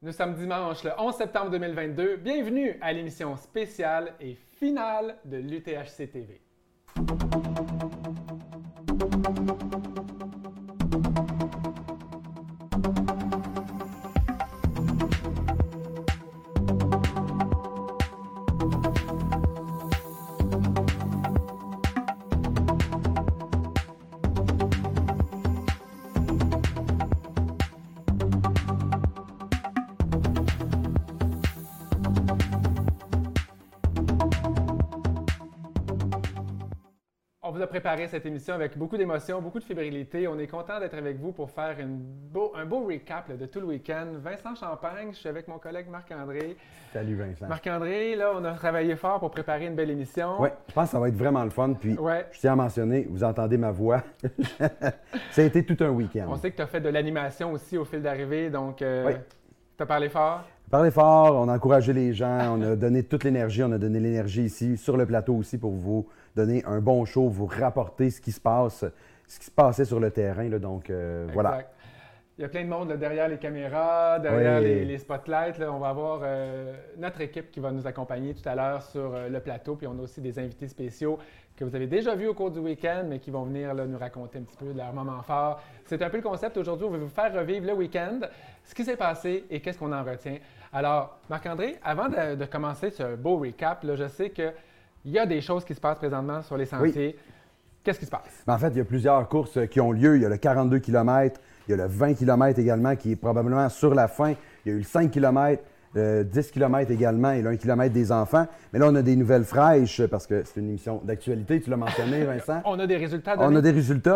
Nous sommes dimanche le 11 septembre 2022. Bienvenue à l'émission spéciale et finale de l'UTHC TV. Préparé cette émission avec beaucoup d'émotion, beaucoup de fébrilité. On est content d'être avec vous pour faire une beau- un beau recap là, de tout le week-end. Vincent Champagne, je suis avec mon collègue Marc-André. Salut Vincent. Marc-André, là, on a travaillé fort pour préparer une belle émission. Ouais, je pense que ça va être vraiment le fun. Puis, Ouais. je tiens à mentionner, vous entendez ma voix. ça a été tout un week-end. On sait que tu as fait de l'animation aussi au fil d'arrivée, donc euh, Oui. tu as parlé fort? Parlez fort, on a encouragé les gens, on a donné toute l'énergie, on a donné l'énergie ici, sur le plateau aussi, pour vous donner un bon show, vous rapporter ce qui se passe, ce qui se passait sur le terrain. là. donc, euh, voilà. Il y a plein de monde là, derrière les caméras, derrière Oui. les, les spotlights. là. On va avoir euh, notre équipe qui va nous accompagner tout à l'heure sur euh, le plateau. Puis on a aussi des invités spéciaux que vous avez déjà vus au cours du week-end, mais qui vont venir là, nous raconter un petit peu de leur moment fort. C'est un peu le concept aujourd'hui. On veut vous faire revivre le week-end, ce qui s'est passé et qu'est-ce qu'on en retient. Alors, Marc-André, avant de, de commencer ce beau recap, là, je sais qu'il y a des choses qui se passent présentement sur les sentiers. Qu'est-ce qui se passe? En fait, il y a plusieurs courses qui ont lieu. Il y a le 42 km, il y a le 20 km également qui est probablement sur la fin. Il y a eu le 5 km, le 10 km également et le 1 km des enfants. Mais là, on a des nouvelles fraîches parce que c'est une émission d'actualité. Tu l'as mentionné, Vincent. On a des résultats. On a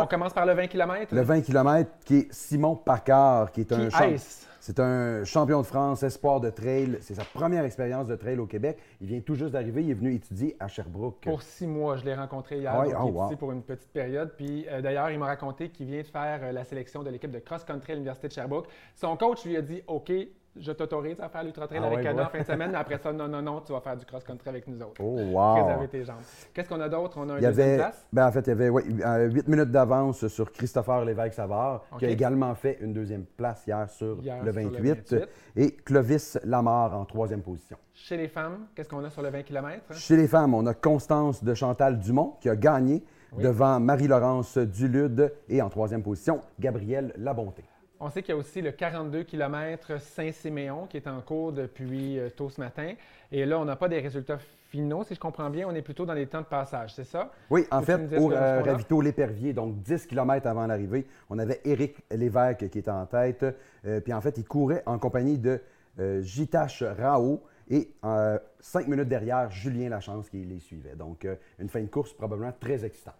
On commence par le 20 km. Le 20 km qui est Simon Paccard, qui est un Qui champ- est-ce? C'est un champion de France, espoir de trail. C'est sa première expérience de trail au Québec. Il vient tout juste d'arriver. Il est venu étudier à Sherbrooke. Pour six mois, je l'ai rencontré hier. Oui? donc Oh, il est wow. ici pour une petite période. Puis euh, d'ailleurs, il m'a raconté qu'il vient de faire euh, la sélection de l'équipe de cross-country à l'Université de Sherbrooke. Son coach lui a dit OK, je t'autorise à faire l'ultra trail Ah avec ouais. en fin de semaine, mais après ça, non, non, non, tu vas faire du cross-country avec nous autres. Oh, wow! Préserver tes jambes. Qu'est-ce qu'on a d'autre? On a un Il y deuxième avait, place. ben, en fait, il y avait ouais, 8 minutes d'avance sur Christopher Lévesque-Savard, qui a également fait une deuxième place hier sur, Hier le, sur le 28, 28. et Clovis Lamar en troisième position. Chez les femmes, qu'est-ce qu'on a sur le 20 km? Chez les femmes, on a Constance de Chantal Dumont qui a gagné Oui. devant Marie-Laurence Dulude et en troisième position, Gabrielle Labonté. On sait qu'il y a aussi le 42 km Saint-Siméon qui est en cours depuis euh, tôt ce matin. Et là, on n'a pas des résultats finaux, si je comprends bien. On est plutôt dans les temps de passage, c'est ça? Oui, en fait, au euh, ravito L'Épervier, donc 10 km avant l'arrivée, on avait Éric Lévesque qui était en tête. Euh, puis en fait, il courait en compagnie de euh, Jitash Rao et euh, cinq minutes derrière, Julien Lachance qui les suivait. Donc, une fin de course probablement très excitante.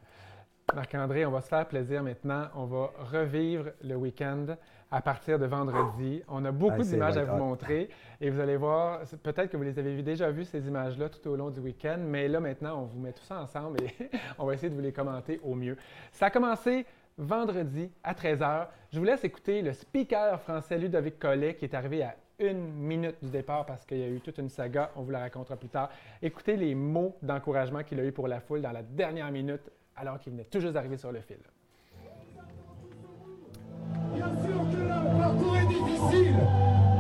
Marc-André, on va se faire plaisir maintenant. On va revivre le week-end à partir de vendredi. On a beaucoup Ah, d'images à vous montrer et vous allez voir, peut-être que vous les avez déjà vues, ces images-là, tout au long du week-end, mais là, maintenant, on vous met tout ça ensemble et on va essayer de vous les commenter au mieux. Ça a commencé vendredi à 13h. Je vous laisse écouter le speaker français Ludovic Collet qui est arrivé à une minute du départ parce qu'il y a eu toute une saga, on vous la racontera plus tard. Écoutez les mots d'encouragement qu'il a eu pour la foule dans la dernière minute alors qu'il venait tout juste d'arriver sur le fil. Bien sûr que le parcours est difficile,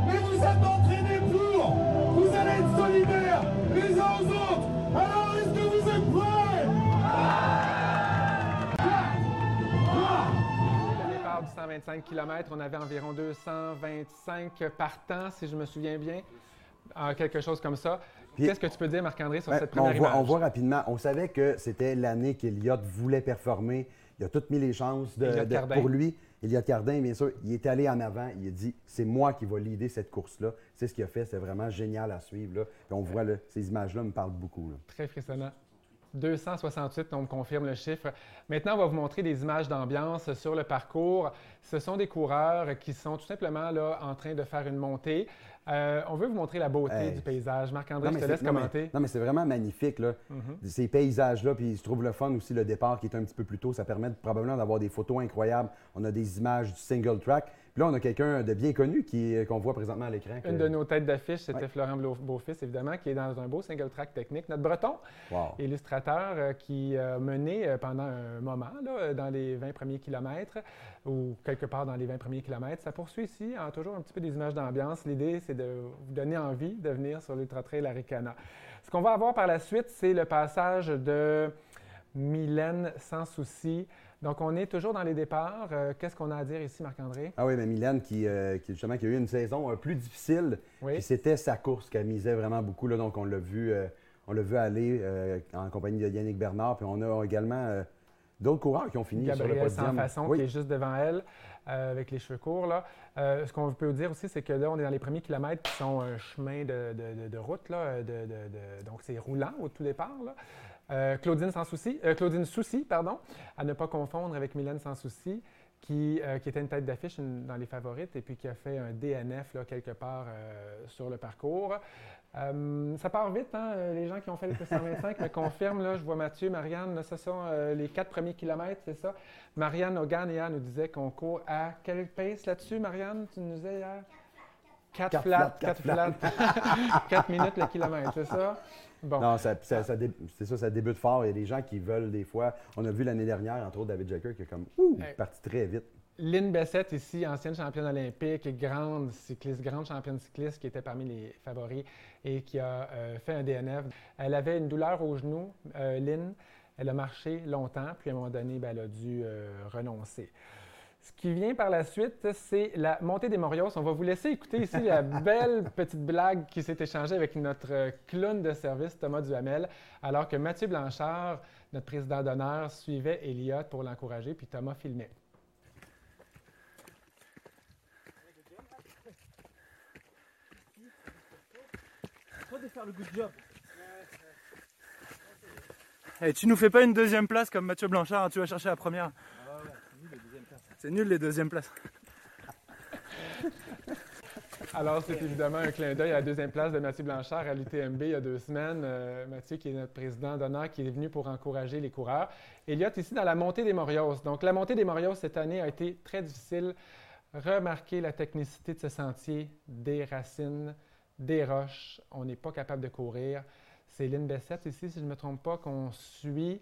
mais vous êtes entraînés pour. Vous allez être solidaires les uns aux autres. Alors est-ce que vous êtes prêts? Le départ du 125 km, on avait environ 225 partants, si je me souviens bien, Ah, quelque chose comme ça. Qu'est-ce que tu peux dire, Marc-André, sur cette on, première voit, on voit rapidement, on savait que c'était l'année qu'Eliott voulait performer. Il a toutes mis les chances de- pour lui. Eliott Cardin, bien sûr, il est allé en avant. Il a dit c'est moi qui vais leader cette course-là. C'est ce qu'il a fait. C'est vraiment génial à suivre. Là. Puis on voit là, ces images-là me parlent beaucoup. là. Très frissonnant. 268, on me confirme le chiffre. Maintenant, on va vous montrer des images d'ambiance sur le parcours. Ce sont des coureurs qui sont tout simplement là en train de faire une montée. Euh, on veut vous montrer la beauté Hey. du paysage. Marc-André, je te laisse non, mais- commenter. non, mais c'est vraiment magnifique. Là. Mhm. Ces paysages-là, puis je trouve le fun aussi, le départ qui est un petit peu plus tôt, ça permet probablement d'avoir des photos incroyables. On a des images du single track. Puis là, on a quelqu'un de bien connu qui, qu'on voit présentement à l'écran. que- Une de nos têtes d'affiche, c'était Ouais. Florent Beau- Beaufils, évidemment, qui est dans un beau single track technique. Notre breton, Wow. illustrateur euh, qui a mené euh, pendant un moment là, euh, dans les 20 premiers kilomètres ou quelque part dans les 20 premiers kilomètres. Ça poursuit ici, en toujours un petit peu des images d'ambiance. L'idée, c'est c'est de vous donner envie de venir sur l'Ultra Trail Aricana. Ce qu'on va avoir par la suite, c'est le passage de Mylène sans souci. Donc, on est toujours dans les départs. Euh, Qu'est-ce qu'on a à dire ici, Marc-André? Ah oui, mais Mylène, qui, euh, qui, justement, qui a eu une saison euh, plus difficile, Oui. c'était sa course qu'elle misait vraiment beaucoup. Là, donc, on l'a vu, on l'a vu aller en compagnie de Yannick Bernard. Puis on a également d'autres coureurs qui ont fini sur le Gabriel podium. sans façon Oui. qui est juste devant elle avec les cheveux courts. Là. Ce qu'on peut dire aussi, c'est que là, on est dans les premiers kilomètres qui sont un chemin de, de- de- de route. Là, donc, c'est roulant au tout départ. là. Euh, Claudine sans souci, euh, Claudine Souci, pardon, à ne pas confondre avec Mylène sans souci, qui, euh, qui était une tête d'affiche dans les favorites et puis qui a fait un DNF là, quelque part sur le parcours. Ça part vite, hein? les gens qui ont fait le 125 me confirment. Là, je vois Mathieu, Marianne, là, ce sont les quatre premiers kilomètres, c'est ça? Marianne Oganea nous disait qu'on court à quelle pace là-dessus, Marianne? Tu nous disais hier? 4 Quatre flats, flats, 4 quatre flats. 4 minutes le kilomètre, c'est ça? Bon. Non, ça, ça- ça dé- c'est ça, ça débute fort. Il y a des gens qui veulent des fois. On a vu l'année dernière, entre autres, David Jacker qui est comme ouh, Hey. parti très vite. Lynn Bessette, ici, ancienne championne olympique, grande cycliste, grande championne cycliste qui était parmi les favoris et qui a euh, fait un DNF. Elle avait une douleur au genou, euh, Lynn. Elle a marché longtemps, puis à un moment donné, ben, elle a dû euh, renoncer. Ce qui vient par la suite, c'est la montée des Morios. On va vous laisser écouter ici la belle petite blague qui s'est échangée avec notre euh, clown de service, Thomas Duhamel, alors que Mathieu Blanchard, notre président d'honneur, suivait Elliott pour l'encourager, puis Thomas filmait. de faire le good job. Et tu nous fais pas une deuxième place comme Mathieu Blanchard, hein, tu vas chercher la première. C'est nul les deuxièmes places. Alors, c'est évidemment un clin d'œil à la deuxième place de Mathieu Blanchard à l'UTMB il y a deux semaines. Euh, Mathieu, qui est notre président d'honneur, qui est venu pour encourager les coureurs. Elliot, ici, dans la montée des Morios. Donc, la montée des Morios cette année a été très difficile. Remarquez la technicité de ce sentier, des racines, des roches. On n'est pas capable de courir. C'est Lynn Bessette ici, si je ne me trompe pas, qu'on suit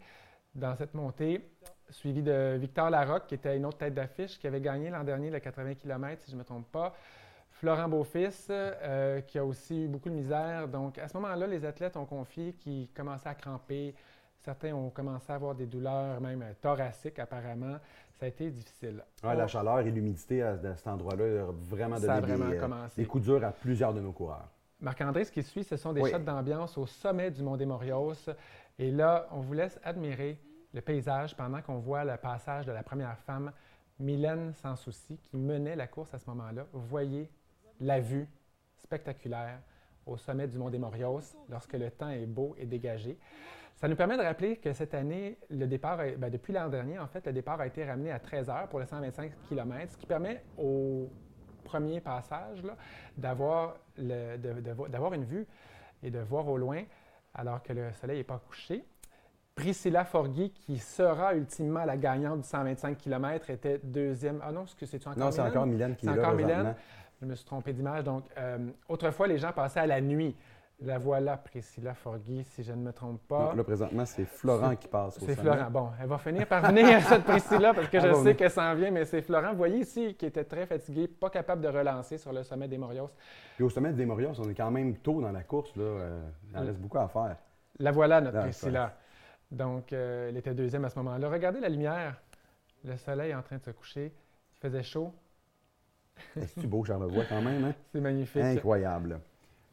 dans cette montée, suivi de Victor Larocque, qui était une autre tête d'affiche, qui avait gagné l'an dernier le 80 km, si je ne me trompe pas. Florent Beaufils, euh, qui a aussi eu beaucoup de misère. Donc, à ce moment-là, les athlètes ont confié qu'ils commençaient à cramper. Certains ont commencé à avoir des douleurs, même euh, thoraciques, apparemment. Ça a été difficile. La chaleur et l'humidité à, à cet endroit-là a vraiment Ça a donné vraiment des, euh, commencé. des coups durs à plusieurs de nos coureurs. Marc-André, ce qui suit, ce sont des Oui. shots d'ambiance au sommet du Mont des Morios. Et là, on vous laisse admirer le paysage pendant qu'on voit le passage de la première femme, Mylène Sans Souci, qui menait la course à ce moment-là. Voyez la vue spectaculaire au sommet du Mont des Morios lorsque le temps est beau et dégagé. Ça nous permet de rappeler que cette année, le départ, ben, depuis l'an dernier, en fait, le départ a été ramené à 13 heures pour le 125 km, ce qui permet au premier passage d'avoir une vue et de voir au loin alors que le soleil n'est pas couché. Priscilla Forgui, qui sera ultimement la gagnante du 125 km, était deuxième. Ah non, est-ce que c'est encore Non, c'est encore Mylène qui C'est est là encore. Mylène? Je me suis trompé d'image. Donc, euh, autrefois, les gens passaient à la nuit. La voilà, Priscilla Forgui, si je ne me trompe pas. Non, Là, présentement, c'est Florent qui passe C'est. Florent. Bon, elle va finir par venir, cette Priscilla, parce que je sais qu'elle s'en vient, mais c'est Florent. Vous voyez ici, qui était très fatigué, pas capable de relancer sur le sommet des Morios. Puis au sommet des Morios, on est quand même tôt dans la course. Là. euh, il en Mm. reste beaucoup à faire. La voilà, notre Priscilla. Donc, euh, elle était deuxième à ce moment-là. Regardez la lumière. Le soleil est en train de se coucher. Il faisait chaud. C'est beau, Charlevoix, quand même. Hein? C'est magnifique. Incroyable.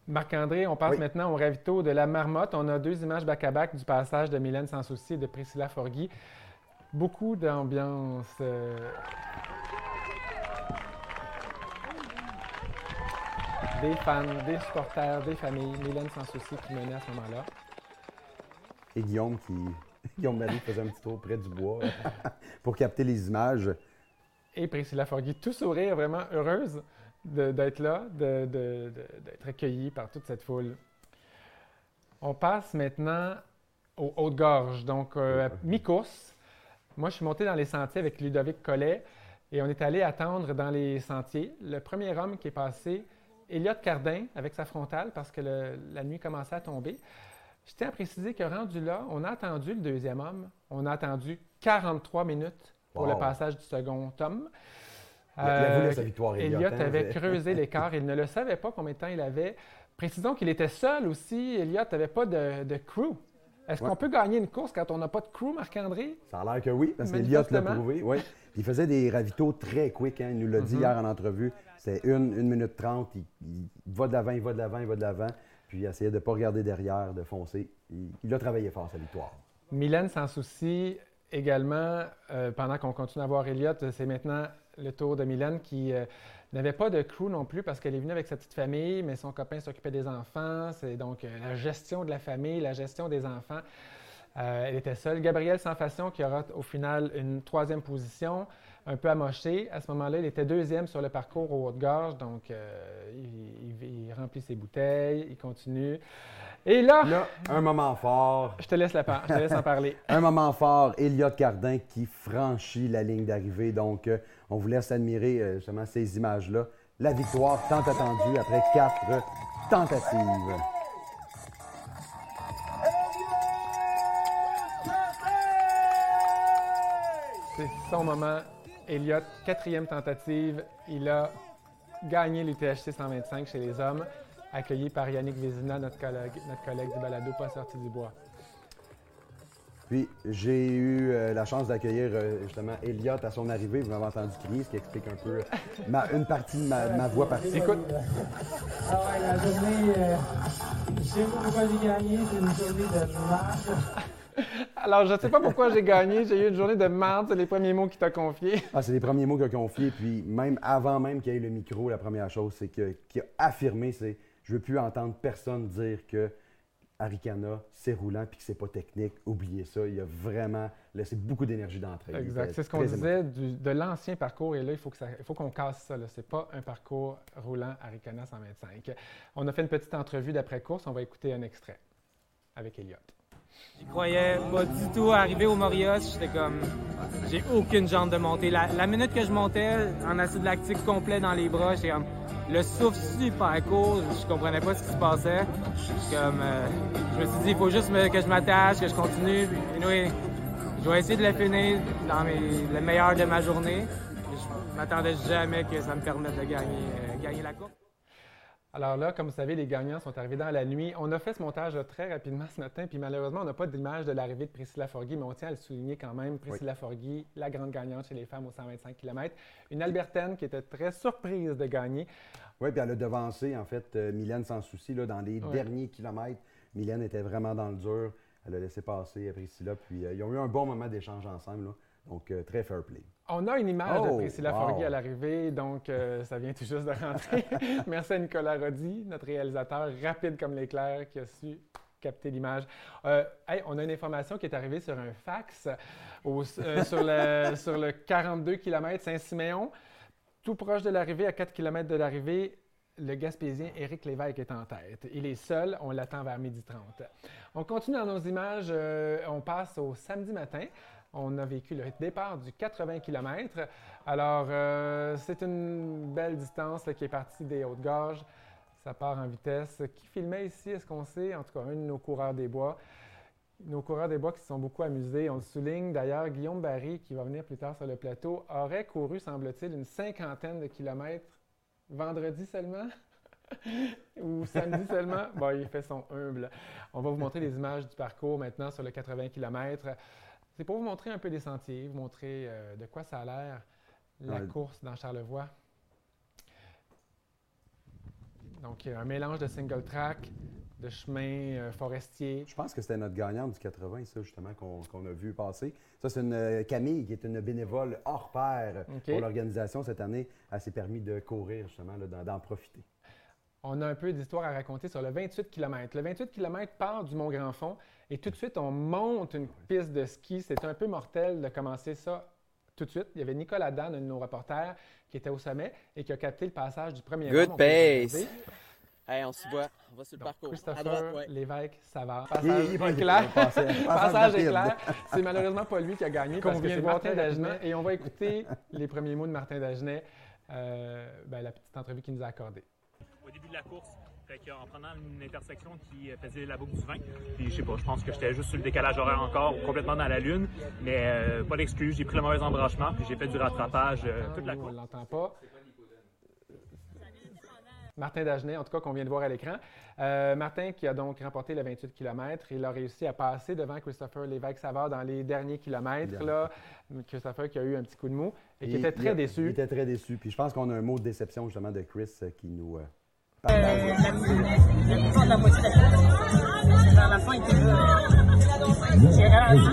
Marc-André, on passe Oui. maintenant au ravito de la marmotte. On a deux images back-à-back du passage de Mylène Sans Souci et de Priscilla Forgui. Beaucoup d'ambiance. euh, Des fans, des supporters, des familles. Mylène Sans Souci qui menait à ce moment-là. Et Guillaume qui. Guillaume Marie faisait un petit tour près du bois pour capter les images. Et Priscilla Forgui, tout sourire, vraiment heureuse d'être là, d'être accueillie par toute cette foule. On passe maintenant aux Hautes-Gorges, donc euh, à mi-course. Moi, je suis monté dans les sentiers avec Ludovic Collet et on est allé attendre dans les sentiers. Le premier homme qui est passé, Elliot Cardin, avec sa frontale, parce que le- la nuit commençait à tomber. Je tiens à préciser que rendu là, on a attendu le deuxième homme. On a attendu 43 minutes pour le passage du second homme. Victoire, Elliott hein, avait creusé l'écart. Il ne le savait pas combien de temps il avait. Précisons qu'il était seul aussi. Elliott n'avait pas de, de crew. Est-ce Ouais. qu'on peut gagner une course quand on n'a pas de crew, Marc-André? Ça a l'air que oui, parce qu'Eliott l'a prouvé. Oui. Il faisait des ravitaux très quick. Hein. Il nous l'a dit Mhm. hier en entrevue. C'est une, une minute trente. Il, il va de l'avant, il va de l'avant, il va de l'avant. Puis essayait de ne pas regarder derrière, de foncer. Il, a travaillé fort, sa victoire. Mylène s'en soucie également. euh, pendant qu'on continue à voir Elliott, c'est maintenant le tour de Mylène qui euh, n'avait pas de crew non plus parce qu'elle est venue avec sa petite famille, mais son copain s'occupait des enfants. C'est donc euh, la gestion de la famille, la gestion des enfants. Elle était seule. Gabriel Sans Façon qui aura au final une troisième position, un peu amoché. À ce moment-là, il était deuxième sur le parcours au Haute-Gorge, donc euh, il, il- il remplit ses bouteilles, il continue. Et là, Là, un moment fort. je te laisse, la par- je te laisse en parler. Un moment fort, Elliott Cardin qui franchit la ligne d'arrivée. Donc, euh, on vous laisse admirer euh, justement ces images-là. La victoire tant attendue après quatre tentatives. C'est son moment. Elliott, quatrième tentative. Il a gagné l'UTHC 125 chez les hommes, accueilli par Yannick Vézina, notre collègue, notre collègue du balado Pas sorti du bois. Puis, j'ai eu euh, la chance d'accueillir euh, justement Elliott à son arrivée. Vous m'avez entendu crier, ce qui explique un peu euh, ma- une partie de ma, ma voix partie. Écoute, Ah ouais, la journée, euh, je sais pas pourquoi j'ai gagné, c'est une journée de marche. Alors je ne sais pas pourquoi j'ai gagné. J'ai eu une journée de marde, c'est les premiers mots qu'il t'a confiés. Ah, c'est les premiers mots qu'il a confiés. Puis même avant même qu'il y ait le micro, la première chose, c'est que qu'il a affirmé, c'est je veux plus entendre personne dire que Arikana, c'est roulant puis que c'est pas technique. Oubliez ça. Il a vraiment laissé beaucoup d'énergie d'entrée. Exact. C'est ce qu'on disait du- de l'ancien parcours. Et là, il faut que ça- il faut qu'on casse ça. Ce n'est pas un parcours roulant Aricana 125. On a fait une petite entrevue d'après-course. On va écouter un extrait avec Elliott. J'y croyais pas du tout. Arrivé au Morios, j'étais comme, j'ai aucune jambe de monter. La, la minute que je montais, en acide lactique complet dans les bras, j'étais comme, le souffle super court, je comprenais pas ce qui se passait. Comme, euh, je me suis dit, il faut juste que je m'attache, que je continue. Puis, anyway, je vais essayer de la finir dans mes, le meilleur de ma journée. Je m'attendais jamais que ça me permette de gagner, euh, gagner la course. Alors là, comme vous savez, les gagnants sont arrivés dans la nuit. On a fait ce montage très rapidement ce matin, puis malheureusement, on n'a pas d'image de l'arrivée de Priscilla Forgui, mais on tient à le souligner quand même. Priscilla Forgui, la grande gagnante chez les femmes aux 125 km. Une Albertaine qui était très surprise de gagner. Oui, puis elle a devancé, en fait, euh, Mylène sans souci, là, dans les derniers kilomètres. Mylène était vraiment dans le dur. Elle a laissé passer Priscilla, puis euh, ils ont eu un bon moment d'échange ensemble. là. Donc, euh, très fair play. On a une image de Oh, Priscilla wow. Forgui à l'arrivée, donc euh, ça vient tout juste de rentrer. Merci à Nicolas Roddy, notre réalisateur rapide comme l'éclair, qui a su capter l'image. Euh, hey, on a une information qui est arrivée sur un fax au- sur, le, sur le 42 km Saint-Siméon. Tout proche de l'arrivée, à 4 km de l'arrivée, le Gaspésien Éric Lévesque est en tête. Il est seul, on l'attend vers 12h30. On continue dans nos images, euh, on passe au samedi matin. On a vécu le départ du 80 km. Alors, euh, c'est une belle distance qui est partie des Hautes-Gorges. Ça part en vitesse. Qui filmait ici, est-ce qu'on sait? En tout cas, un de nos coureurs des bois. Nos coureurs des bois qui se sont beaucoup amusés. On le souligne d'ailleurs, Guillaume Barry, qui va venir plus tard sur le plateau, aurait couru, semble-t-il, une cinquantaine de kilomètres vendredi seulement? Ou samedi seulement? Bon, il fait son humble. On va vous montrer les images du parcours maintenant sur le 80 km. C'est pour vous montrer un peu les sentiers, vous montrer euh, de quoi ça a l'air, la Ouais. course dans Charlevoix. Donc, un mélange de single track, de chemin euh, forestier. Je pense que c'était notre gagnante du 80, ça, justement, qu'on a vu passer. Ça, c'est une euh, Camille, qui est une bénévole hors pair pour l'organisation cette année. Elle s'est permis de courir, justement, d'en profiter. On a un peu d'histoire à raconter sur le 28 km. Le 28 km part du Mont-Grand-Fond et tout de suite, on monte une piste de ski. C'est un peu mortel de commencer ça tout de suite. Il y avait Nicolas Dan, un de nos reporters, qui était au sommet et qui a capté le passage du premier Good pace. Hey, on s'y voit. On va sur le Donc, parcours. À Christopher droite, ouais. Lévesque, Savard. Il- Passage il est pas- éclair. passage- passage éclair. C'est malheureusement pas lui qui a gagné Qu'on parce que vient c'est Martin Dagenet. Et on va écouter les premiers mots de Martin Dagenet, euh, ben, la petite entrevue qu'il nous a accordée. Au début de la course. Fait qu'en prenant une intersection qui faisait la boucle du vin, puis je sais pas, je pense que j'étais juste sur le décalage horaire encore, complètement dans la lune, mais euh, pas d'excuse, j'ai pris le mauvais embranchement, puis j'ai fait du rattrapage euh, toute la course. On l'entend pas. Martin Dagenet, en tout cas, qu'on vient de voir à l'écran. Euh, Martin qui a donc remporté le 28 km. Il a réussi à passer devant Christopher Lévesque-Savard dans les derniers kilomètres. Là. Christopher qui a eu un petit coup de mou et qui était très il- Il déçu. était très déçu. Puis je pense qu'on a un mot de déception justement de Chris qui nous. La, moitié de la la fin, à la.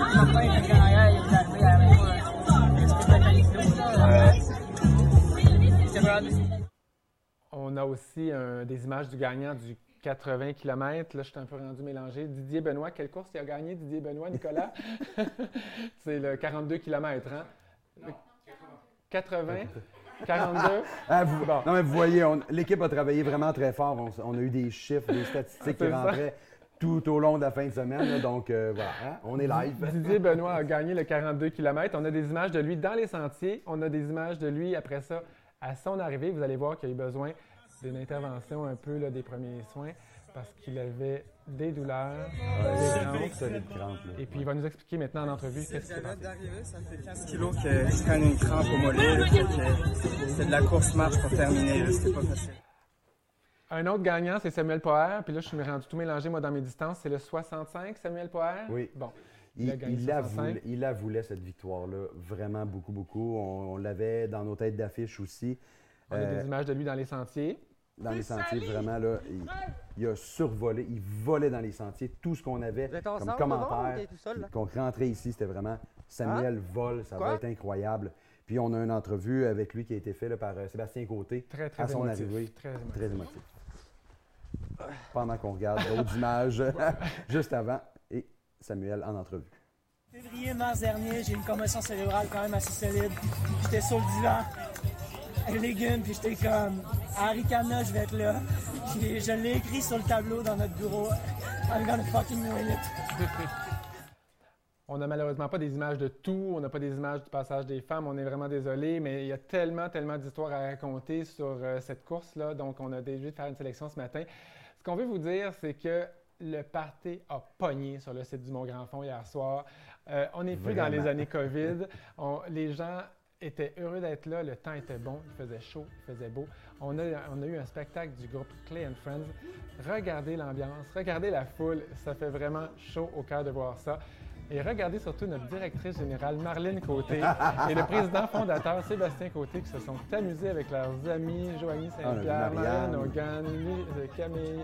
On a aussi euh, des images du gagnant du 80 km. Là, je suis un peu rendu mélangé. Didier Benoît, quelle course il a gagné, Didier Benoît, Nicolas? C'est le 42 km, hein? Le 80? 42? Ah, vous- non, mais vous voyez, l'équipe a travaillé vraiment très fort. On, a eu des chiffres, des statistiques qui ça. rentraient tout au long de la fin de semaine. là. donc euh, voilà, hein, on est live. Didier Benoît a gagné le 42 km. On a des images de lui dans les sentiers. On a des images de lui après ça à son arrivée. Vous allez voir qu'il a eu besoin d'une intervention un peu là, des premiers soins parce qu'il avait des douleurs, des crampes. Et puis il va nous expliquer maintenant en entrevue qu'est-ce qui s'est passé. d'arriver, ça fait 15 kilos que je traîne une crampe au mollet. C'est de la course-marche pour terminer, c'était pas facile. Un autre gagnant, c'est Samuel Poher. Puis là, je suis rendu tout mélangé, moi, dans mes distances. C'est le 65, Samuel Poher? Oui. Bon. Il, Il a gagné il la 65. voulait, il la voulait, cette victoire-là, vraiment beaucoup, beaucoup. On, on l'avait dans nos têtes d'affiche aussi. On a Euh, des images de lui dans les sentiers. dans les sentiers, vraiment, là, il, a survolé, il volait dans les sentiers tout ce qu'on avait comme ensemble, commentaire. Qu'on rentrait ici, c'était vraiment Samuel vole, ça Quoi? va être incroyable. Puis on a une entrevue avec lui qui a été faite là, par euh, Sébastien Côté Très, très à son émotif. arrivée. Très. Très émotif. Pendant qu'on regarde d'autres images juste avant et Samuel en entrevue. Février, mars dernier, j'ai une commotion cérébrale quand même assez solide. J'étais sur le divan, un légume, puis j'étais comme, à Ricana, je vais être là. Puis je l'ai écrit sur le tableau dans notre bureau. I'm gonna fucking win it. On n'a malheureusement pas des images de tout, on n'a pas des images du passage des femmes, on est vraiment désolé, mais il y a tellement, tellement d'histoires à raconter sur euh, cette course-là, donc on a décidé de faire une sélection ce matin. Ce qu'on veut vous dire, c'est que le party a pogné sur le site du Mont-Grand-Fond hier soir. Euh, on n'est plus dans les années COVID. On- les gens étaient heureux d'être là, le temps était bon, il faisait chaud, il faisait beau. On a, on a eu un spectacle du groupe Clay and Friends. Regardez l'ambiance, regardez la foule, ça fait vraiment chaud au cœur de voir ça. Et regardez surtout notre directrice générale, Marlène Côté, et le président fondateur, Sébastien Côté, qui se sont amusés avec leurs amis, Joanie Saint-Pierre, Ah, Marianne. Hogan, euh, Camille,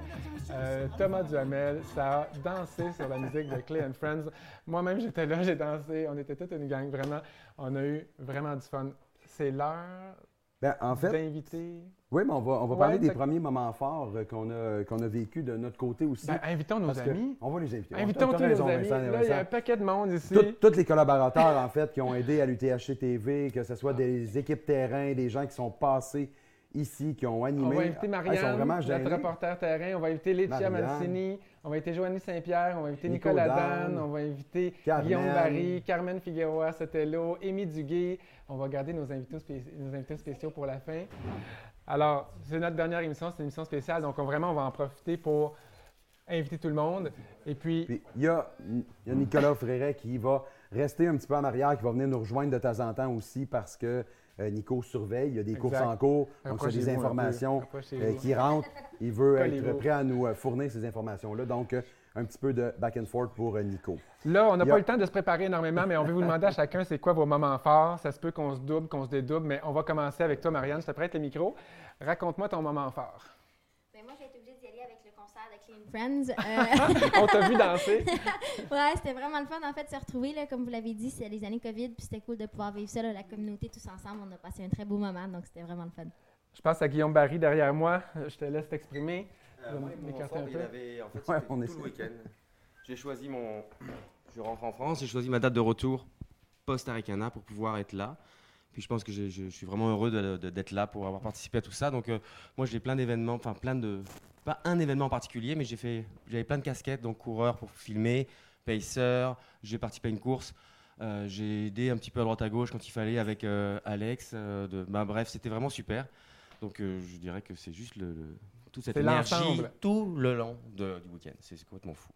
euh, Thomas Duhamel. Ça a dansé sur la musique de Clay and Friends. Moi-même, j'étais là, j'ai dansé. On était toute une gang, vraiment. On a eu vraiment du fun. C'est l'heure Ben, en fait, d'inviter. oui, mais on va, on va Ouais, parler des premiers moments forts euh, qu'on a, qu'on a vécu de notre côté aussi. Ben, invitons nos amis. On va les inviter. Invitons tous nos amis. Vincent, Là, il y a un paquet de monde ici. Tous les collaborateurs, en fait, qui ont aidé à l'UTHC TV, que ce soit des équipes terrain, des gens qui sont passés ici, qui ont animé. On va inviter Ah, Marianne, vraiment notre reporter terrain. On va inviter Laetitia Marianne. Mancini. On va inviter Joanie Saint-Pierre. On va inviter Nico Nicolas Dan. On va inviter Carmen. Guillaume Barry, Carmen Figueroa Sotelo, Amy Duguay. On va garder nos invités, spé- nos invités spéciaux pour la fin. Alors, c'est notre dernière émission. C'est une émission spéciale. Donc, on- vraiment, on va en profiter pour inviter tout le monde. Et puis, il y y a Nicolas Fréret qui va rester un petit peu en arrière, qui va venir nous rejoindre de temps en temps aussi parce que Nico surveille. Il y a des Exact. courses en cours, donc a des informations euh, qui rentrent. Il veut être prêt à nous euh, fournir ces informations-là. Donc, euh, un petit peu de back and forth pour euh, Nico. Là, on n'a a- pas eu le temps de se préparer énormément, mais on veut vous demander à chacun c'est quoi vos moments forts. Ça se peut qu'on se double, qu'on se dédouble, mais on va commencer avec toi, Marianne. Je te prête le micro. Raconte-moi ton moment fort. Ben, moi, j'ai été obligée d'y aller avec Friends. Euh, on t'a vu danser. ouais, c'était vraiment le fun, en fait, de se retrouver. Là, comme vous l'avez dit, c'est les années COVID, puis c'était cool de pouvoir vivre ça, là, la communauté, tous ensemble. On a passé un très beau moment, donc c'était vraiment le fun. Je passe à Guillaume Barry derrière moi. Je te laisse t'exprimer. Euh, ouais, mon il avait, en fait, Ouais, on tout essaie. le week-end. J'ai choisi mon... Je rentre en France, j'ai choisi ma date de retour post-Aricana pour pouvoir être là. Puis je pense que je, je suis vraiment heureux d'être là pour avoir participé à tout ça. Donc euh, moi j'ai plein d'événements, enfin plein de... Pas un événement en particulier, mais j'ai fait, j'avais plein de casquettes, donc coureur pour filmer, pacer, j'ai participé à une course. Euh, j'ai aidé un petit peu à droite à gauche quand il fallait avec euh, Alex. de, bah, bref, c'était vraiment super. Donc je dirais que c'est juste le, le- toute cette énergie tout le long de- du week-end. C'est complètement fou.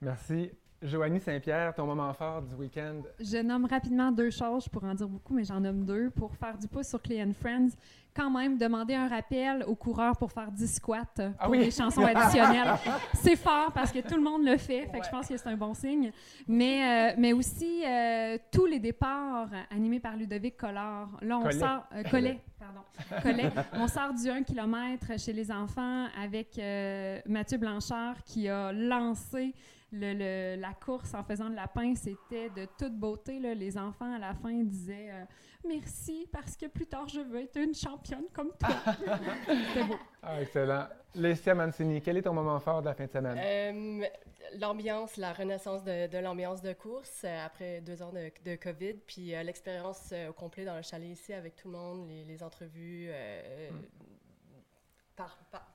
Merci. Joanie Saint-Pierre, ton moment fort du week-end? Je nomme rapidement deux choses, je pourrais en dire beaucoup, mais j'en nomme deux. Pour faire du pouce sur and Friends, quand même, demander un rappel aux coureurs pour faire 10 squats euh, pour Ah oui! des chansons additionnelles. c'est fort parce que tout le monde le fait, fait que je pense que c'est un bon signe. Mais, euh, mais aussi, euh, tous les départs animés par Ludovic Collard. Là, on Collet. sort... euh, Collet, pardon. Collet. On sort du 1 km chez les enfants avec Mathieu Blanchard qui a lancé le- le- la course en faisant de la pince. C'était de toute beauté. là. Les enfants, à la fin, disaient euh, Merci parce que plus tard, je veux être une championne comme toi. C'était beau. Ah, excellent. Laetitia Mancini, quel est ton moment fort de la fin de semaine? Euh, l'ambiance, la renaissance de, de l'ambiance de course euh, après deux ans de, de COVID, puis euh, l'expérience euh, au complet dans le chalet ici avec tout le monde, les, les entrevues, euh, par- par-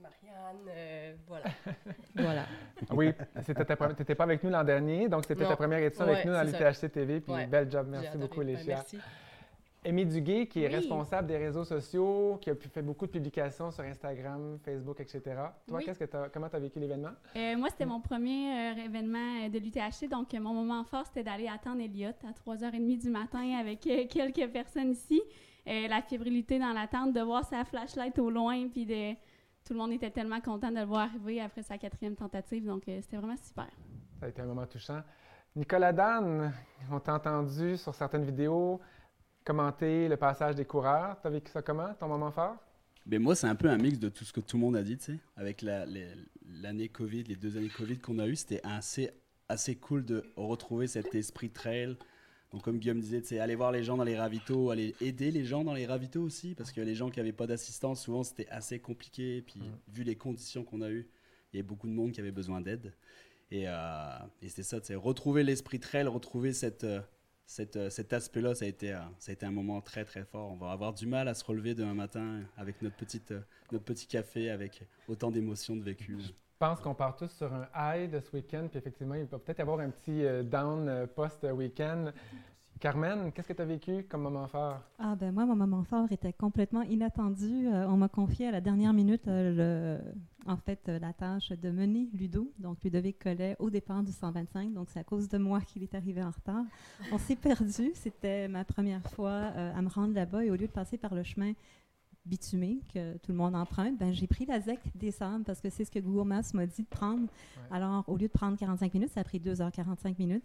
Marianne, euh, voilà. voilà. Oui, c'était ta première- t'étais pas avec nous l'an dernier, donc c'était Non. ta première édition avec nous dans l'ITHC TV, puis Ouais. bel job, merci beaucoup Ben, Laetitia. merci. Amy Duguay, qui est Oui. responsable des réseaux sociaux, qui a pu- fait beaucoup de publications sur Instagram, Facebook, etc. Toi, Oui. qu'est-ce que t'as- comment tu as vécu l'événement? Euh, moi, c'était mon premier euh, événement de l'UTHC, donc mon moment fort, c'était d'aller attendre Elliot à 3h30 du matin avec euh, quelques personnes ici. Euh, la fébrilité dans l'attente, de voir sa flashlight au loin, puis de... tout le monde était tellement content de le voir arriver après sa quatrième tentative, donc euh, c'était vraiment super. Ça a été un moment touchant. Nicolas Dan, on t'a entendu sur certaines vidéos commenter le passage des coureurs. T'as vécu ça comment, ton moment fort? Ben moi, c'est un peu un mix de tout ce que tout le monde a dit, tu sais. Avec la- l'année Covid, les deux années Covid qu'on a eues, c'était assez, assez cool de retrouver cet esprit trail. Donc, comme Guillaume disait, sais, aller voir les gens dans les ravitaux, aller aider les gens dans les ravitaux aussi, parce que les gens qui n'avaient pas d'assistance, souvent, c'était assez compliqué. Puis, vu les conditions qu'on a eues, il y avait beaucoup de monde qui avait besoin d'aide. Et, euh, et c'était ça, sais, retrouver l'esprit trail, retrouver cette, euh, cette, euh, cet aspect-là, ça, a été, euh, ça a été un moment très très fort. On va avoir du mal à se relever demain matin avec notre, petite, notre petit café, avec autant d'émotions de vécu. Pense qu'on part tous sur un high de ce week-end, puis effectivement, il va peut-être y avoir un petit euh, down euh, post-week-end. Carmen, qu'est-ce que tu as vécu comme moment fort? Ah ben moi, mon moment fort était complètement inattendu. Euh, on m'a confié à la dernière minute en fait la tâche de mener Ludo, donc Ludovic Collet, au départ du 125. Donc c'est à cause de moi qu'il est arrivé en retard. On s'est perdu. C'était ma première fois à me rendre là-bas et au lieu de passer par le chemin bitumé que tout le monde emprunte, ben, j'ai pris la ZEC Sables parce que c'est ce que Google Maps m'a dit de prendre. Alors, au lieu de prendre 45 minutes, ça a pris 2h45 minutes.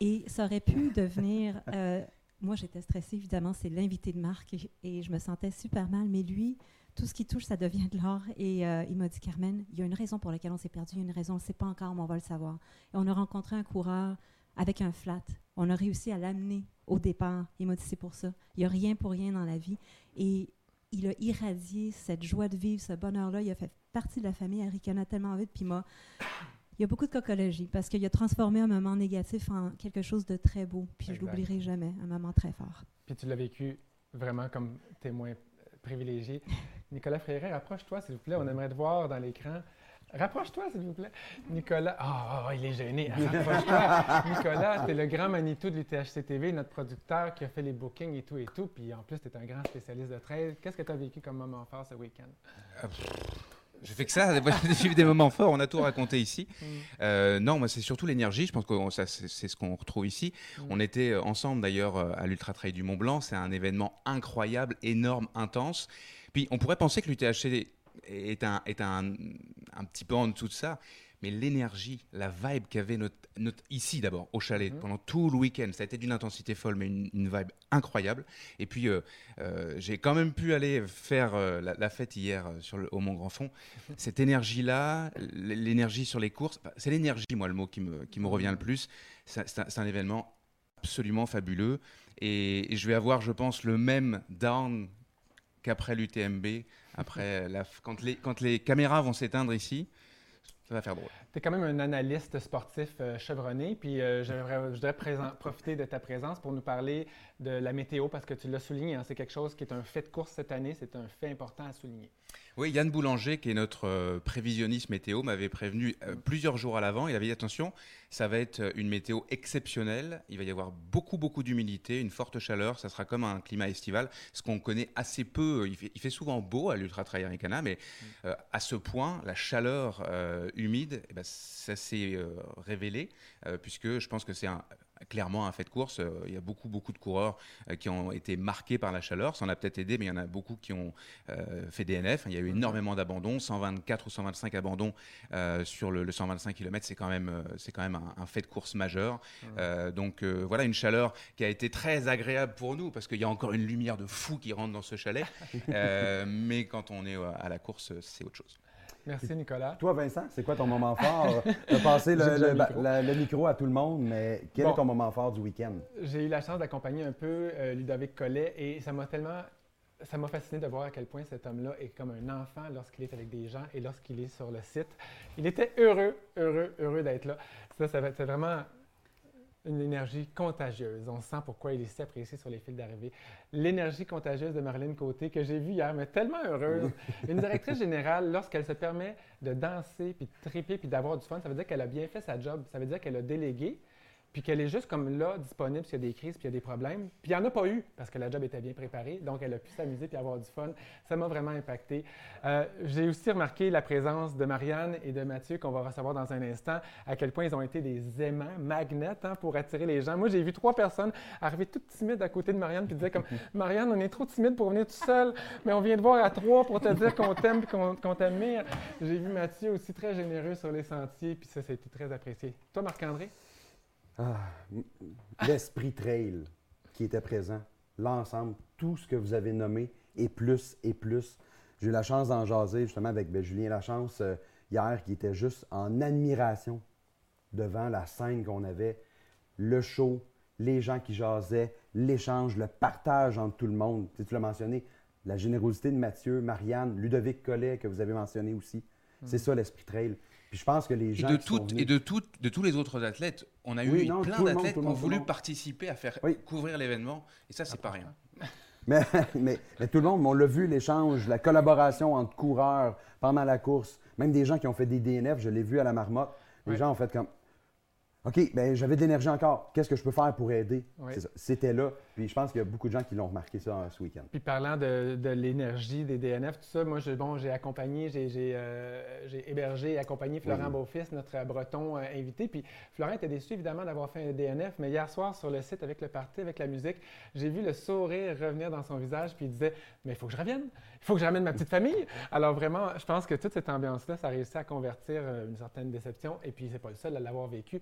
Et ça aurait pu devenir... euh, moi, j'étais stressée, évidemment, c'est l'invité de marque et, et je me sentais super mal. Mais lui, tout ce qui touche, ça devient de l'or. Et euh, il m'a dit, Carmen, il y a une raison pour laquelle on s'est perdu, il y a une raison, on ne sait pas encore, mais on va le savoir. Et on a rencontré un coureur avec un flat. On a réussi à l'amener au départ. Il m'a dit, c'est pour ça. Il n'y a rien pour rien dans la vie. Et il a irradié cette joie de vivre, ce bonheur-là. Il a fait partie de la famille Aricana tellement vite. Puis moi, il y a beaucoup de cocologie parce qu'il a transformé un moment négatif en quelque chose de très beau. Puis je l'oublierai jamais, un moment très fort. Puis tu l'as vécu vraiment comme témoin privilégié. Nicolas Fréret, rapproche-toi, s'il vous plaît. On aimerait te voir dans l'écran. Rapproche-toi, s'il vous plaît. Nicolas. Ah, ah, il est gêné. Rapproche-toi. Nicolas, t'es le grand Manitou de l'UTHC TV, notre producteur qui a fait les bookings et tout et tout. Puis en plus, tu es un grand spécialiste de trail. Qu'est-ce que tu as vécu comme moment fort ce week-end? Je fais que ça, j'ai eu des moments forts, on a tout raconté ici. Mm. Euh, non, moi c'est surtout l'énergie, je pense que c'est ce qu'on retrouve ici. Mm. On était euh, ensemble d'ailleurs euh, à l'Ultra Trail du Mont Blanc, c'est un événement incroyable, énorme, intense. Puis on pourrait penser que l'UTHC est un, est un, un petit peu en dessous de ça, mais l'énergie, la vibe qu'avait notre, notre, ici d'abord, au chalet, Mm-hmm. pendant tout le week-end, ça a été d'une intensité folle, mais une, une vibe incroyable. Et puis euh, euh, j'ai quand même pu aller faire euh, la, la fête hier sur le, au Mont Grand Fond. Cette énergie-là, l'énergie sur les courses, bah, c'est l'énergie, moi, le mot qui me, qui me revient le plus. C'est un, événement absolument fabuleux. Et, et je vais avoir, je pense, le même down qu'après l'UTMB, après la, quand, les, quand les caméras vont s'éteindre ici, ça va faire drôle. Tu es quand même un analyste sportif euh, chevronné, puis euh, je voudrais présent- profiter de ta présence pour nous parler de la météo, parce que tu l'as souligné, hein, c'est quelque chose qui est un fait de course cette année, c'est un fait important à souligner. Oui, Yann Boulanger, qui est notre euh, prévisionniste météo, m'avait prévenu plusieurs jours à l'avant. Il avait dit attention, ça va être une météo exceptionnelle. Il va y avoir beaucoup, beaucoup d'humidité, une forte chaleur. Ça sera comme un climat estival, ce qu'on connaît assez peu. Il fait, il fait souvent beau à l'Ultra Trail Americana, mais euh, à ce point, la chaleur humide, eh ben, ça s'est euh, révélé, euh, puisque je pense que c'est un clairement un fait de course. Euh, Il y a beaucoup, beaucoup de coureurs euh, qui ont été marqués par la chaleur. Ça en a peut-être aidé, mais il y en a beaucoup qui ont euh, fait DNF. Il y a eu énormément d'abandons, 124 ou 125 abandons sur le, le 125 km. C'est quand même, c'est quand même un, un fait de course majeur. Euh, donc voilà, une chaleur qui a été très agréable pour nous parce qu'il y a encore une lumière de fou qui rentre dans ce chalet. Mais quand on est à la course, c'est autre chose. Merci, Nicolas. Toi, Vincent, c'est quoi ton moment fort? tu as passé le, micro. la- le micro à tout le monde, mais quel Bon. est ton moment fort du week-end? J'ai eu la chance d'accompagner un peu euh, Ludovic Collet et ça m'a tellement. Ça m'a fasciné de voir à quel point cet homme-là est comme un enfant lorsqu'il est avec des gens et lorsqu'il est sur le site. Il était heureux, heureux, heureux d'être là. Ça, ça va- c'est vraiment une énergie contagieuse. On sent pourquoi il est si apprécié sur les fils d'arrivée. L'énergie contagieuse de Marlène Côté que j'ai vue hier, mais tellement heureuse. Une directrice générale, lorsqu'elle se permet de danser, puis de triper, puis d'avoir du fun, ça veut dire qu'elle a bien fait sa job. Ça veut dire qu'elle a délégué, puis qu'elle est juste comme là, disponible s'il y a des crises, puis il y a des problèmes. Puis il n'y en a pas eu, parce que la job était bien préparée, donc elle a pu s'amuser puis avoir du fun. Ça m'a vraiment impacté. Euh, J'ai aussi remarqué la présence de Marianne et de Mathieu, qu'on va recevoir dans un instant, à quel point ils ont été des aimants, magnets hein, pour attirer les gens. Moi, j'ai vu trois personnes arriver toutes timides à côté de Marianne, puis disaient comme « Marianne, on est trop timide pour venir tout seul, mais on vient te voir à trois pour te dire qu'on t'aime et qu'on qu'on t'admire. » J'ai vu Mathieu aussi très généreux sur les sentiers, puis ça, été très apprécié. Toi, Marc-André? Ah, L'esprit trail qui était présent, l'ensemble, tout ce que vous avez nommé, et plus, et plus. J'ai eu la chance d'en jaser justement avec ben, Julien Lachance euh, hier, qui était juste en admiration devant la scène qu'on avait, le show, les gens qui jasaient, l'échange, le partage entre tout le monde. Tu, sais, tu l'as mentionné, la générosité de Mathieu, Marianne, Ludovic Collet, que vous avez mentionné aussi. C'est ça l'esprit trail. Puis je pense que les Et gens de, qui sont venus- et de, toutes- de tous les autres athlètes, on a Oui, eu non, plein d'athlètes qui ont voulu participer à faire couvrir l'événement, et ça, c'est pas rien. Mais, mais, mais tout le monde, on l'a vu, l'échange, la collaboration entre coureurs pendant la course, même des gens qui ont fait des DNF, je l'ai vu à la marmotte. Les gens ont fait comme OK, ben j'avais de l'énergie encore. Qu'est-ce que je peux faire pour aider? C'était là. Puis je pense qu'il y a beaucoup de gens qui l'ont remarqué ça ce week-end. Puis parlant de, de l'énergie des DNF, tout ça, moi, j'ai bon, j'ai accompagné, j'ai euh, hébergé et accompagné Florent Oui. Beaufils, notre euh, breton euh, invité. Puis Florent était déçu, évidemment, d'avoir fait un DNF, mais hier soir, sur le site, avec le party, avec la musique, j'ai vu le sourire revenir dans son visage, puis il disait « Mais il faut que je revienne, il faut que je ramène ma petite famille. » Alors vraiment, je pense que toute cette ambiance-là, ça a réussi à convertir euh, une certaine déception, et puis c'est pas le seul à l'avoir vécu.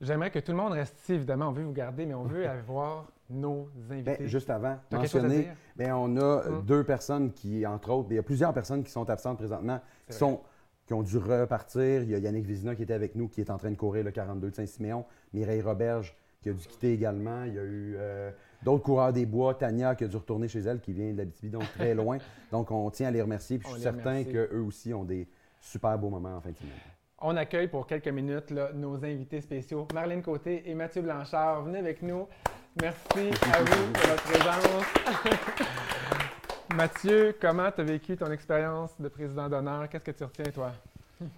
J'aimerais que tout le monde reste ici, évidemment, on veut vous garder, mais on veut avoir nos invités. Ben, juste avant, mentionner, ben, on a euh, Hum. deux personnes qui, entre autres, il y a plusieurs personnes qui sont absentes présentement, qui, sont, qui ont dû repartir. Il y a Yannick Vizina qui était avec nous, qui est en train de courir le 42 de Saint-Siméon. Mireille Roberge qui a dû quitter également. Il y a eu euh, d'autres coureurs des bois. Tania qui a dû retourner chez elle, qui vient de l'Abitibi, donc très loin. donc on tient à les remercier. Puis je suis certain qu'eux aussi ont des super beaux moments en fin de semaine. On accueille pour quelques minutes là, nos invités spéciaux, Marlène Côté et Mathieu Blanchard. Venez avec nous. Merci à vous pour votre présence. Mathieu, comment tu as vécu ton expérience de président d'honneur? Qu'est-ce que tu retiens, toi?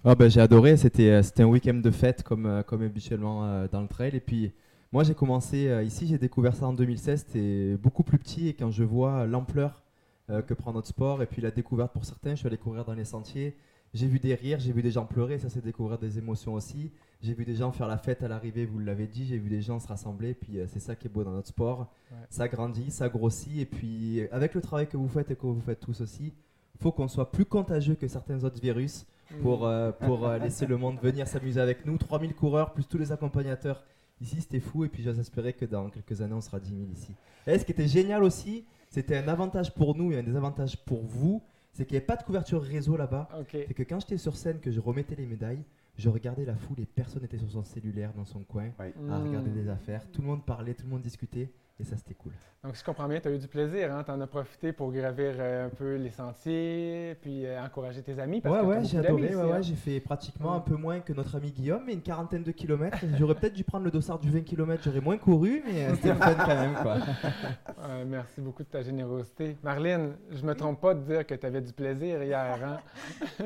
Ah ben, j'ai adoré, c'était euh, c'était un week-end de fête comme, euh, comme habituellement euh, dans le trail. Et puis moi j'ai commencé euh, ici, j'ai découvert ça en 2016, c'était beaucoup plus petit et quand je vois l'ampleur euh, que prend notre sport et puis la découverte pour certains, je suis allé courir dans les sentiers, j'ai vu des rires, j'ai vu des gens pleurer, ça c'est découvrir des émotions aussi. J'ai vu des gens faire la fête à l'arrivée, vous l'avez dit, j'ai vu des gens se rassembler, puis euh, c'est ça qui est beau dans notre sport. Ouais. Ça grandit, ça grossit et puis avec le travail que vous faites et que vous faites tous aussi, faut qu'on soit plus contagieux que certains autres virus pour, euh, pour laisser le monde venir s'amuser avec nous. 3000 coureurs plus tous les accompagnateurs. Ici, c'était fou et puis j'ose espérer que dans quelques années, on sera 10 000 ici. Et ce qui était génial aussi, c'était un avantage pour nous et un désavantage pour vous, c'est qu'il n'y avait pas de couverture réseau là-bas. C'est que quand j'étais sur scène, que je remettais les médailles, je regardais la foule et personne n'était sur son cellulaire dans son coin à regarder des affaires. Tout le monde parlait, tout le monde discutait. Et ça, c'était cool. Donc, si je comprends bien, tu as eu du plaisir. Hein? Tu en as profité pour gravir euh, un peu les sentiers, puis euh, encourager tes amis. Parce ouais, que ouais, j'ai adoré. ici, ouais, hein? ouais, j'ai fait pratiquement Ouais. un peu moins que notre ami Guillaume, mais une quarantaine de kilomètres. J'aurais peut-être dû prendre le dossard du 20 km, j'aurais moins couru, mais euh, c'était fun quand même. Quoi. Euh, merci beaucoup de ta générosité. Marlène, je me trompe pas de dire que tu avais du plaisir hier. Hein?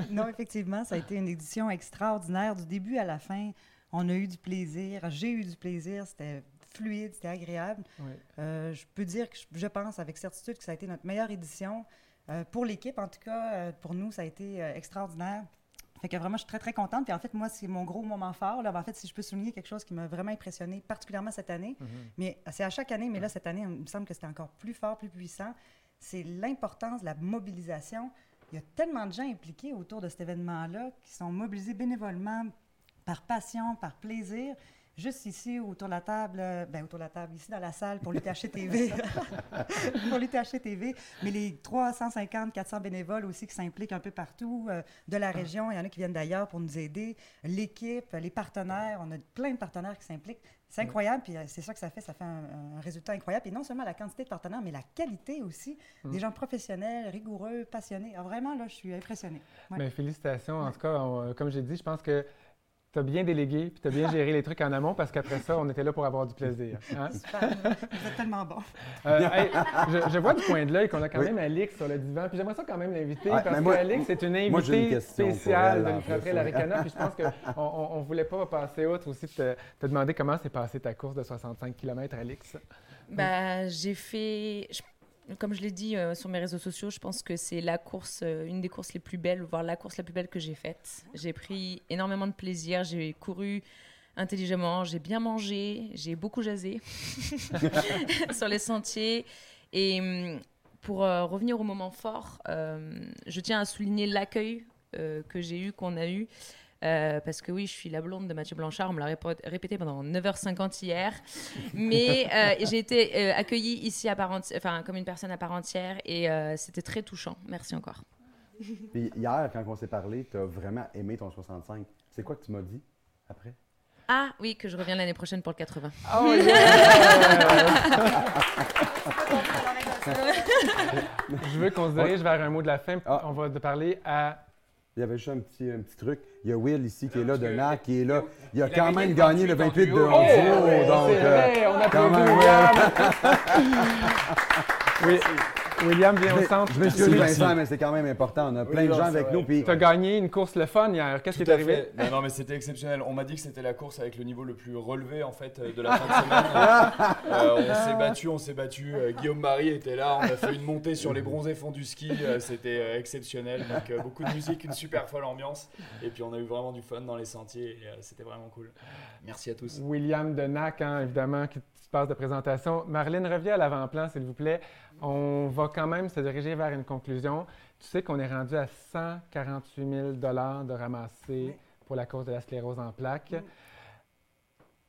non, effectivement, ça a été une édition extraordinaire du début à la fin. On a eu du plaisir, j'ai eu du plaisir, c'était fluide, c'était agréable. Oui. Euh, je peux dire que je, je pense avec certitude que ça a été notre meilleure édition. Euh, pour l'équipe, en tout cas, euh, pour nous, ça a été extraordinaire. Fait que vraiment, je suis très, très contente. Puis en fait, moi, c'est mon gros moment fort. Là. En fait, si je peux souligner quelque chose qui m'a vraiment impressionné, particulièrement cette année, Mhm. mais c'est à chaque année, mais là, cette année, il me semble que c'était encore plus fort, plus puissant, c'est l'importance de la mobilisation. Il y a tellement de gens impliqués autour de cet événement-là qui sont mobilisés bénévolement, par passion, par plaisir. Juste ici, autour de la table, euh, ben, autour de la table, ici dans la salle pour l'UTHC TV. pour l'UTHC TV. Mais les 350, 400 bénévoles aussi qui s'impliquent un peu partout euh, de la région. Il y en a qui viennent d'ailleurs pour nous aider. L'équipe, les partenaires. On a plein de partenaires qui s'impliquent. C'est incroyable, puis euh, c'est ça que ça fait, ça fait un, un résultat incroyable. Et non seulement la quantité de partenaires, mais la qualité aussi. Mm. Des gens professionnels, rigoureux, passionnés. Ah, vraiment, là, je suis impressionnée. Ouais. Ben, félicitations. En tout cas, on- comme j'ai dit, je pense que tu as bien délégué puis tu as bien géré les trucs en amont parce qu'après ça, on était là pour avoir du plaisir. hein? Super. Vous êtes tellement bon. Euh, hey, je, je vois du coin de l'œil qu'on a quand Oui. même Alix sur le divan. Puis j'aimerais ça quand même l'inviter Ouais, parce mais moi- que Alix est une moi, j'ai une invitée spéciale elle, de en Nutratrail plus, ouais. Aricana. Puis je pense qu'on on, on voulait pas passer outre aussi de te, te demander comment s'est passée ta course de 65 km, Alix. Bah, j'ai fait, je- comme je l'ai dit euh, sur mes réseaux sociaux, je pense que c'est la course, euh, une des courses les plus belles, voire la course la plus belle que j'ai faite. J'ai pris énormément de plaisir, j'ai couru intelligemment, j'ai bien mangé, j'ai beaucoup jasé sur les sentiers. Et hum, pour euh, revenir au moment fort, je tiens à souligner l'accueil que j'ai eu, qu'on a eu. Euh, parce que oui, je suis la blonde de Mathieu Blanchard, on me l'a répé- répété pendant 9h50 hier. Mais euh, j'ai été euh, accueillie ici à part enti- enfin, comme une personne à part entière et euh, c'était très touchant. Merci encore. Puis hier, quand on s'est parlé, tu as vraiment aimé ton 65. C'est quoi que tu m'as dit après? Ah oui, que je reviens l'année prochaine pour le 80. Oh Je veux qu'on se dirige vers un mot de la fin. On va te parler à. Il y avait juste un petit, un petit truc. Il y a Will ici qui est là de NAC, qui est là. Il a Il quand même gagné le 28 de Oh, donc, vrai, on euh, applaudit quand même, Oui, William vient au Je- centre. Je m'excuse, Vincent, mais c'est quand même important. On a plein de gens avec vrai. nous. Puis Tu as gagné une course le fun hier. Qu'est-ce qui est arrivé? Non, non, mais c'était exceptionnel. On m'a dit que c'était la course avec le niveau le plus relevé en fait euh, de la fin de semaine. Euh, on s'est battu, on s'est battu. Euh, Guillaume Marie était là. On a fait une montée sur les bronzés fonds du ski. Euh, c'était exceptionnel. Donc beaucoup de musique, une super folle ambiance. Et puis on a eu vraiment du fun dans les sentiers. Et c'était vraiment cool. Merci à tous. William de NAC, hein, évidemment, qui passe de présentation. Marlène, reviens à l'avant-plan, s'il vous plaît. On va quand même se diriger vers une conclusion. Tu sais qu'on est rendu à 148 000 de ramassés pour la cause de la sclérose en plaques.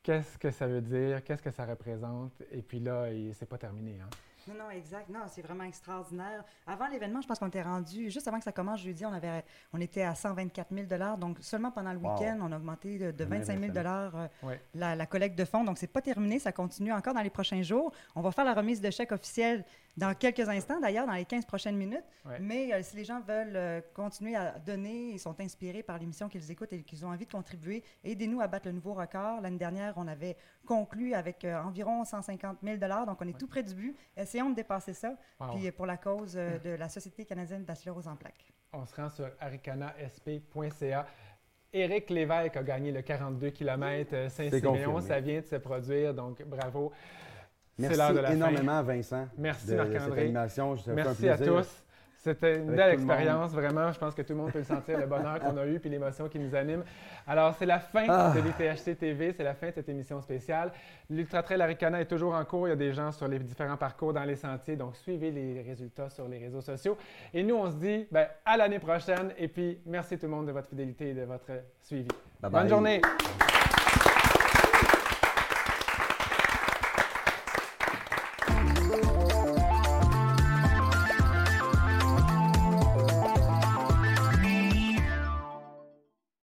Qu'est-ce que ça veut dire? Qu'est-ce que ça représente? Et puis là, c'est pas terminé. Hein? Non, non, exact. Non, c'est vraiment extraordinaire. Avant l'événement, je pense qu'on était rendu, juste avant que ça commence jeudi, on, avait, on était à 124 000 Donc, seulement pendant le Wow. week-end, on a augmenté de, de Un 25 000 événement. euh, Ouais. la, la collecte de fonds. Donc, c'est pas terminé. Ça continue encore dans les prochains jours. On va faire la remise de chèques officiels dans quelques instants, d'ailleurs, dans les 15 prochaines minutes. Ouais. Mais euh, si les gens veulent euh, continuer à donner, ils sont inspirés par l'émission qu'ils écoutent et qu'ils ont envie de contribuer, aidez-nous à battre le nouveau record. L'année dernière, on avait conclu avec euh, environ 150 000 Donc, on est tout près du but. Essayons de dépasser ça. Wow. Puis, pour la cause euh, de la Société canadienne sclérose en plaques. On se rend sur aricanasp.ca. Éric Lévesque a gagné le 42 km Saint-Siméon. Ça vient de se produire, donc bravo. Merci de la fin. énormément, Vincent. Merci Marc-André. Merci à tous. C'était une Avec belle expérience, vraiment. Je pense que tout le monde peut le sentir, le bonheur qu'on a eu puis l'émotion qui nous anime. Alors, c'est la fin Ah. de l'ITHC TV, c'est la fin de cette émission spéciale. L'Ultra Trail Aricana est toujours en cours. Il y a des gens sur les différents parcours dans les sentiers, donc suivez les résultats sur les réseaux sociaux. Et nous, on se dit ben, à l'année prochaine. Et puis, merci tout le monde de votre fidélité et de votre suivi. Bye Bonne bye. journée!